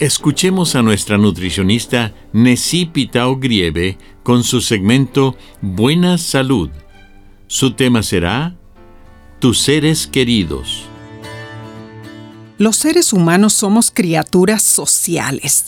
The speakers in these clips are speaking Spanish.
Escuchemos a nuestra nutricionista Nesipita Grieve con su segmento Buena Salud. Su tema será Tus seres queridos. Los seres humanos somos criaturas sociales.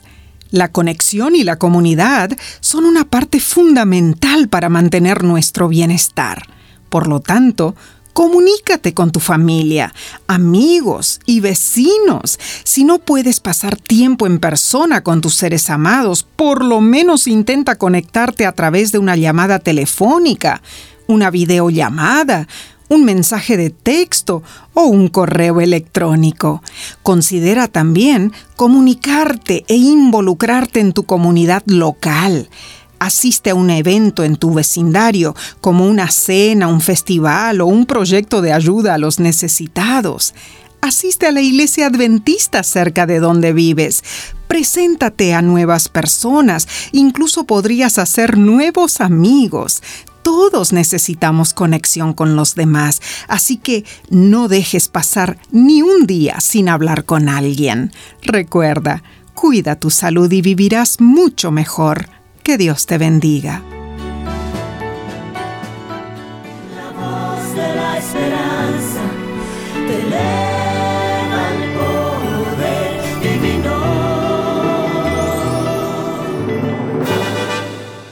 La conexión y la comunidad son una parte fundamental para mantener nuestro bienestar. Por lo tanto, Comunícate con tu familia, amigos y vecinos. Si no puedes pasar tiempo en persona con tus seres amados, por lo menos intenta conectarte a través de una llamada telefónica, una videollamada, un mensaje de texto o un correo electrónico. Considera también comunicarte e involucrarte en tu comunidad local asiste a un evento en tu vecindario, como una cena, un festival o un proyecto de ayuda a los necesitados. Asiste a la iglesia adventista cerca de donde vives. Preséntate a nuevas personas. Incluso podrías hacer nuevos amigos. Todos necesitamos conexión con los demás, así que no dejes pasar ni un día sin hablar con alguien. Recuerda, cuida tu salud y vivirás mucho mejor. Que Dios te bendiga. La voz de la esperanza te poder divino.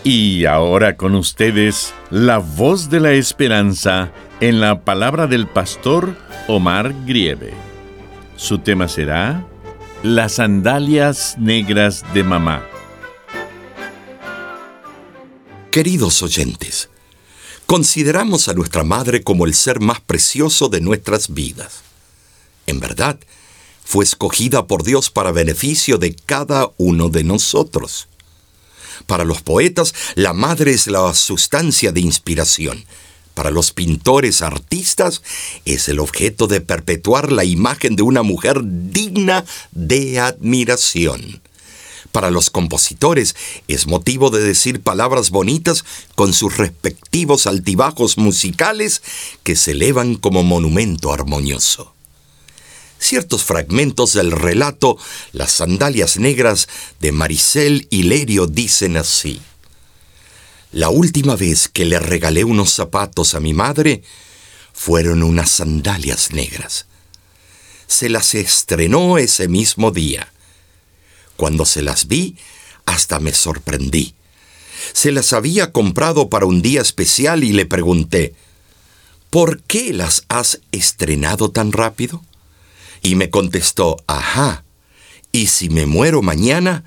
Y ahora con ustedes, la voz de la esperanza en la palabra del pastor Omar Grieve. Su tema será Las sandalias negras de mamá. Queridos oyentes, consideramos a nuestra madre como el ser más precioso de nuestras vidas. En verdad, fue escogida por Dios para beneficio de cada uno de nosotros. Para los poetas, la madre es la sustancia de inspiración. Para los pintores artistas, es el objeto de perpetuar la imagen de una mujer digna de admiración. Para los compositores es motivo de decir palabras bonitas con sus respectivos altibajos musicales que se elevan como monumento armonioso. Ciertos fragmentos del relato Las sandalias negras de Maricel Hilerio dicen así. La última vez que le regalé unos zapatos a mi madre fueron unas sandalias negras. Se las estrenó ese mismo día cuando se las vi, hasta me sorprendí. Se las había comprado para un día especial y le pregunté, ¿por qué las has estrenado tan rápido? Y me contestó, ajá, y si me muero mañana,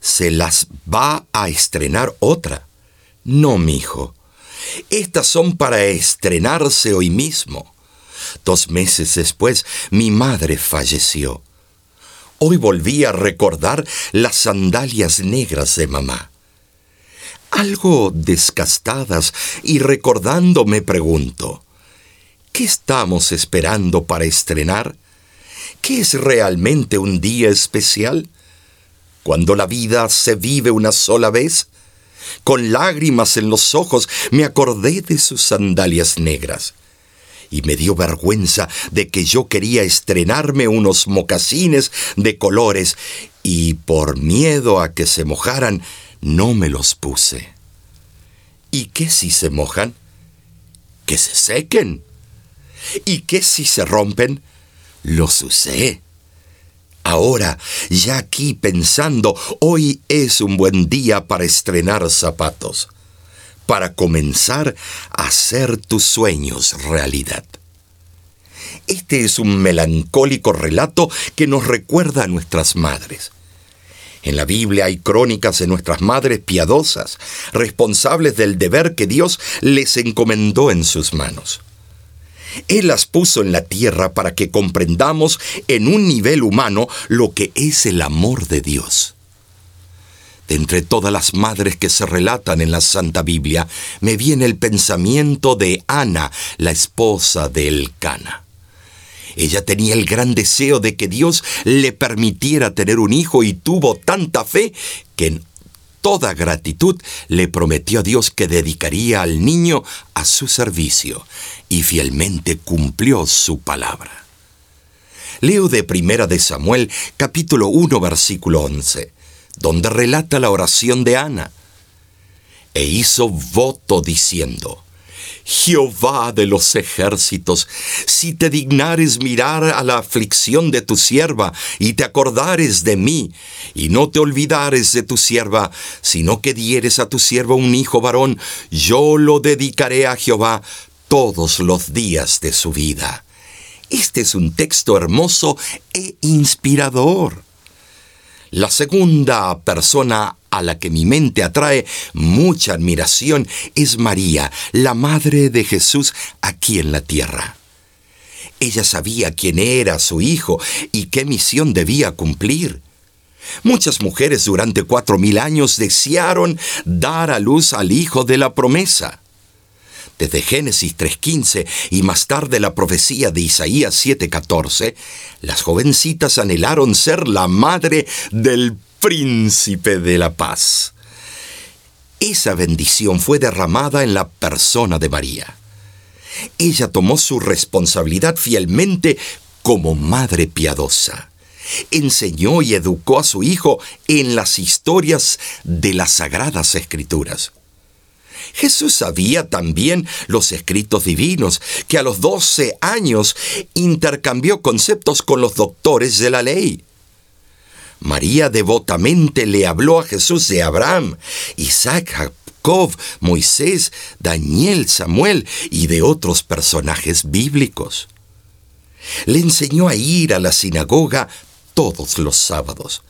se las va a estrenar otra. No, mijo. Estas son para estrenarse hoy mismo. Dos meses después, mi madre falleció. Hoy volví a recordar las sandalias negras de mamá. Algo desgastadas y recordando me pregunto, ¿qué estamos esperando para estrenar? ¿Qué es realmente un día especial? Cuando la vida se vive una sola vez, con lágrimas en los ojos me acordé de sus sandalias negras y me dio vergüenza de que yo quería estrenarme unos mocasines de colores y por miedo a que se mojaran no me los puse. ¿Y qué si se mojan? Que se sequen. ¿Y qué si se rompen? Los usé. Ahora, ya aquí pensando, hoy es un buen día para estrenar zapatos, para comenzar a hacer tus sueños realidad. Este es un melancólico relato que nos recuerda a nuestras madres. En la Biblia hay crónicas de nuestras madres piadosas, responsables del deber que Dios les encomendó en sus manos. Él las puso en la tierra para que comprendamos en un nivel humano lo que es el amor de Dios. De entre todas las madres que se relatan en la Santa Biblia, me viene el pensamiento de Ana, la esposa de Elcana. Ella tenía el gran deseo de que Dios le permitiera tener un hijo y tuvo tanta fe que en toda gratitud le prometió a Dios que dedicaría al niño a su servicio y fielmente cumplió su palabra. Leo de Primera de Samuel, capítulo 1, versículo 11, donde relata la oración de Ana. E hizo voto diciendo, Jehová de los ejércitos, si te dignares mirar a la aflicción de tu sierva y te acordares de mí, y no te olvidares de tu sierva, sino que dieres a tu sierva un hijo varón, yo lo dedicaré a Jehová todos los días de su vida. Este es un texto hermoso e inspirador. La segunda persona a la que mi mente atrae mucha admiración es María, la madre de Jesús aquí en la tierra. Ella sabía quién era su hijo y qué misión debía cumplir. Muchas mujeres durante cuatro mil años desearon dar a luz al hijo de la promesa. Desde Génesis 3.15 y más tarde la profecía de Isaías 7.14, las jovencitas anhelaron ser la madre del príncipe de la paz. Esa bendición fue derramada en la persona de María. Ella tomó su responsabilidad fielmente como madre piadosa. Enseñó y educó a su hijo en las historias de las sagradas escrituras. Jesús sabía también los escritos divinos, que a los doce años intercambió conceptos con los doctores de la ley. María devotamente le habló a Jesús de Abraham, Isaac, Jacob, Moisés, Daniel, Samuel y de otros personajes bíblicos. Le enseñó a ir a la sinagoga todos los sábados,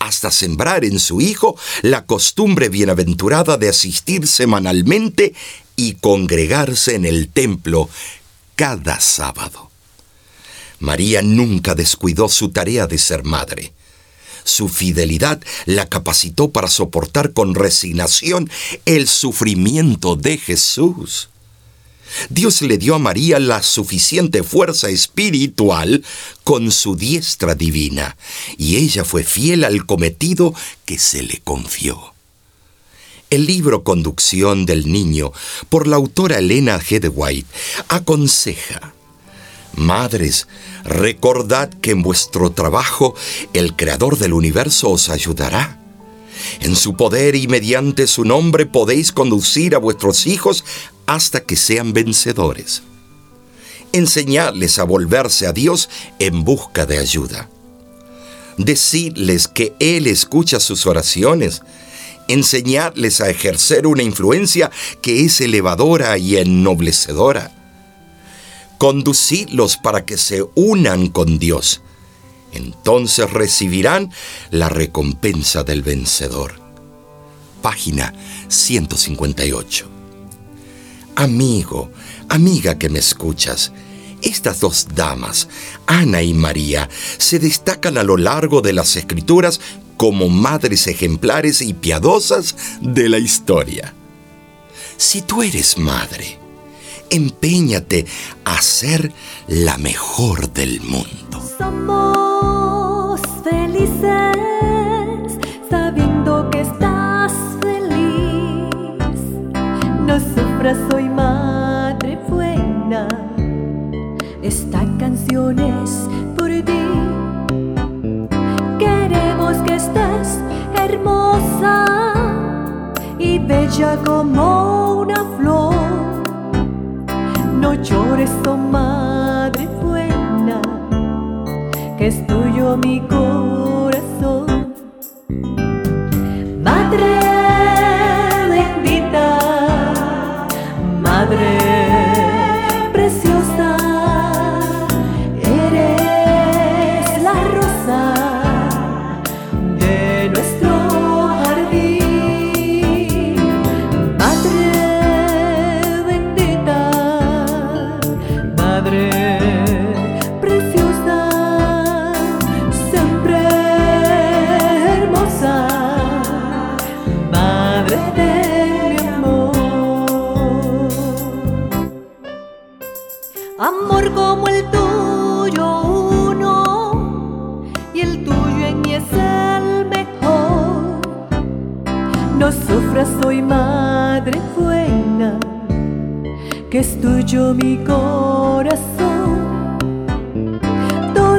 hasta sembrar en su hijo la costumbre bienaventurada de asistir semanalmente y congregarse en el templo cada sábado. María nunca descuidó su tarea de ser madre. Su fidelidad la capacitó para soportar con resignación el sufrimiento de Jesús. Dios le dio a María la suficiente fuerza espiritual con su diestra divina, y ella fue fiel al cometido que se le confió. El libro Conducción del Niño, por la autora Elena G. White, aconseja Madres, recordad que en vuestro trabajo el Creador del universo os ayudará. En su poder y mediante su nombre podéis conducir a vuestros hijos hasta que sean vencedores. Enseñadles a volverse a Dios en busca de ayuda. Decidles que Él escucha sus oraciones. Enseñadles a ejercer una influencia que es elevadora y ennoblecedora conducidlos para que se unan con Dios. Entonces recibirán la recompensa del vencedor. Página 158. Amigo, amiga que me escuchas, estas dos damas, Ana y María, se destacan a lo largo de las escrituras como madres ejemplares y piadosas de la historia. Si tú eres madre, empeñate a ser la mejor del mundo. Somos felices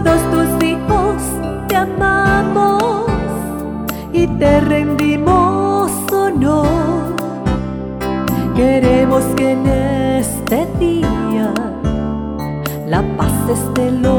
Todos tus hijos te amamos y te rendimos honor. Queremos que en este día la paz esté lo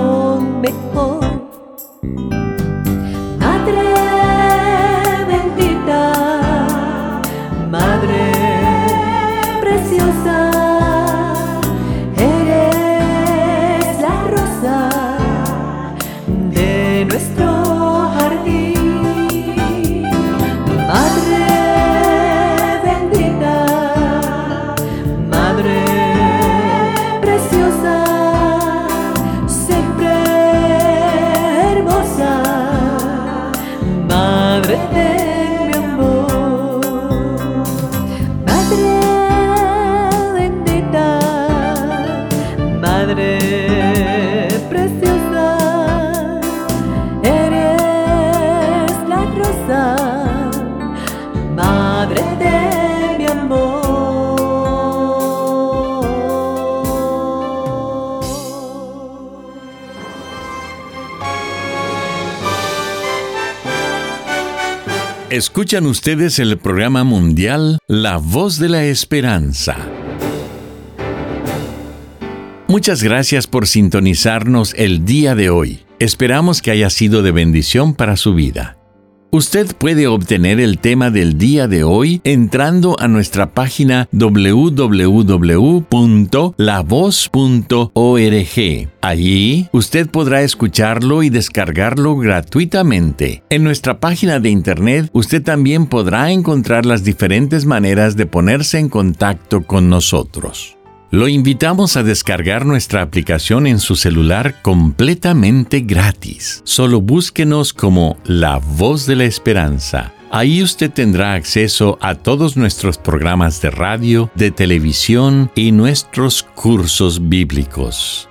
Madre preciosa, eres la rosa, Madre de mi amor. Escuchan ustedes el programa mundial La Voz de la Esperanza. Muchas gracias por sintonizarnos el día de hoy. Esperamos que haya sido de bendición para su vida. Usted puede obtener el tema del día de hoy entrando a nuestra página www.lavoz.org. Allí usted podrá escucharlo y descargarlo gratuitamente. En nuestra página de internet usted también podrá encontrar las diferentes maneras de ponerse en contacto con nosotros. Lo invitamos a descargar nuestra aplicación en su celular completamente gratis. Solo búsquenos como La Voz de la Esperanza. Ahí usted tendrá acceso a todos nuestros programas de radio, de televisión y nuestros cursos bíblicos.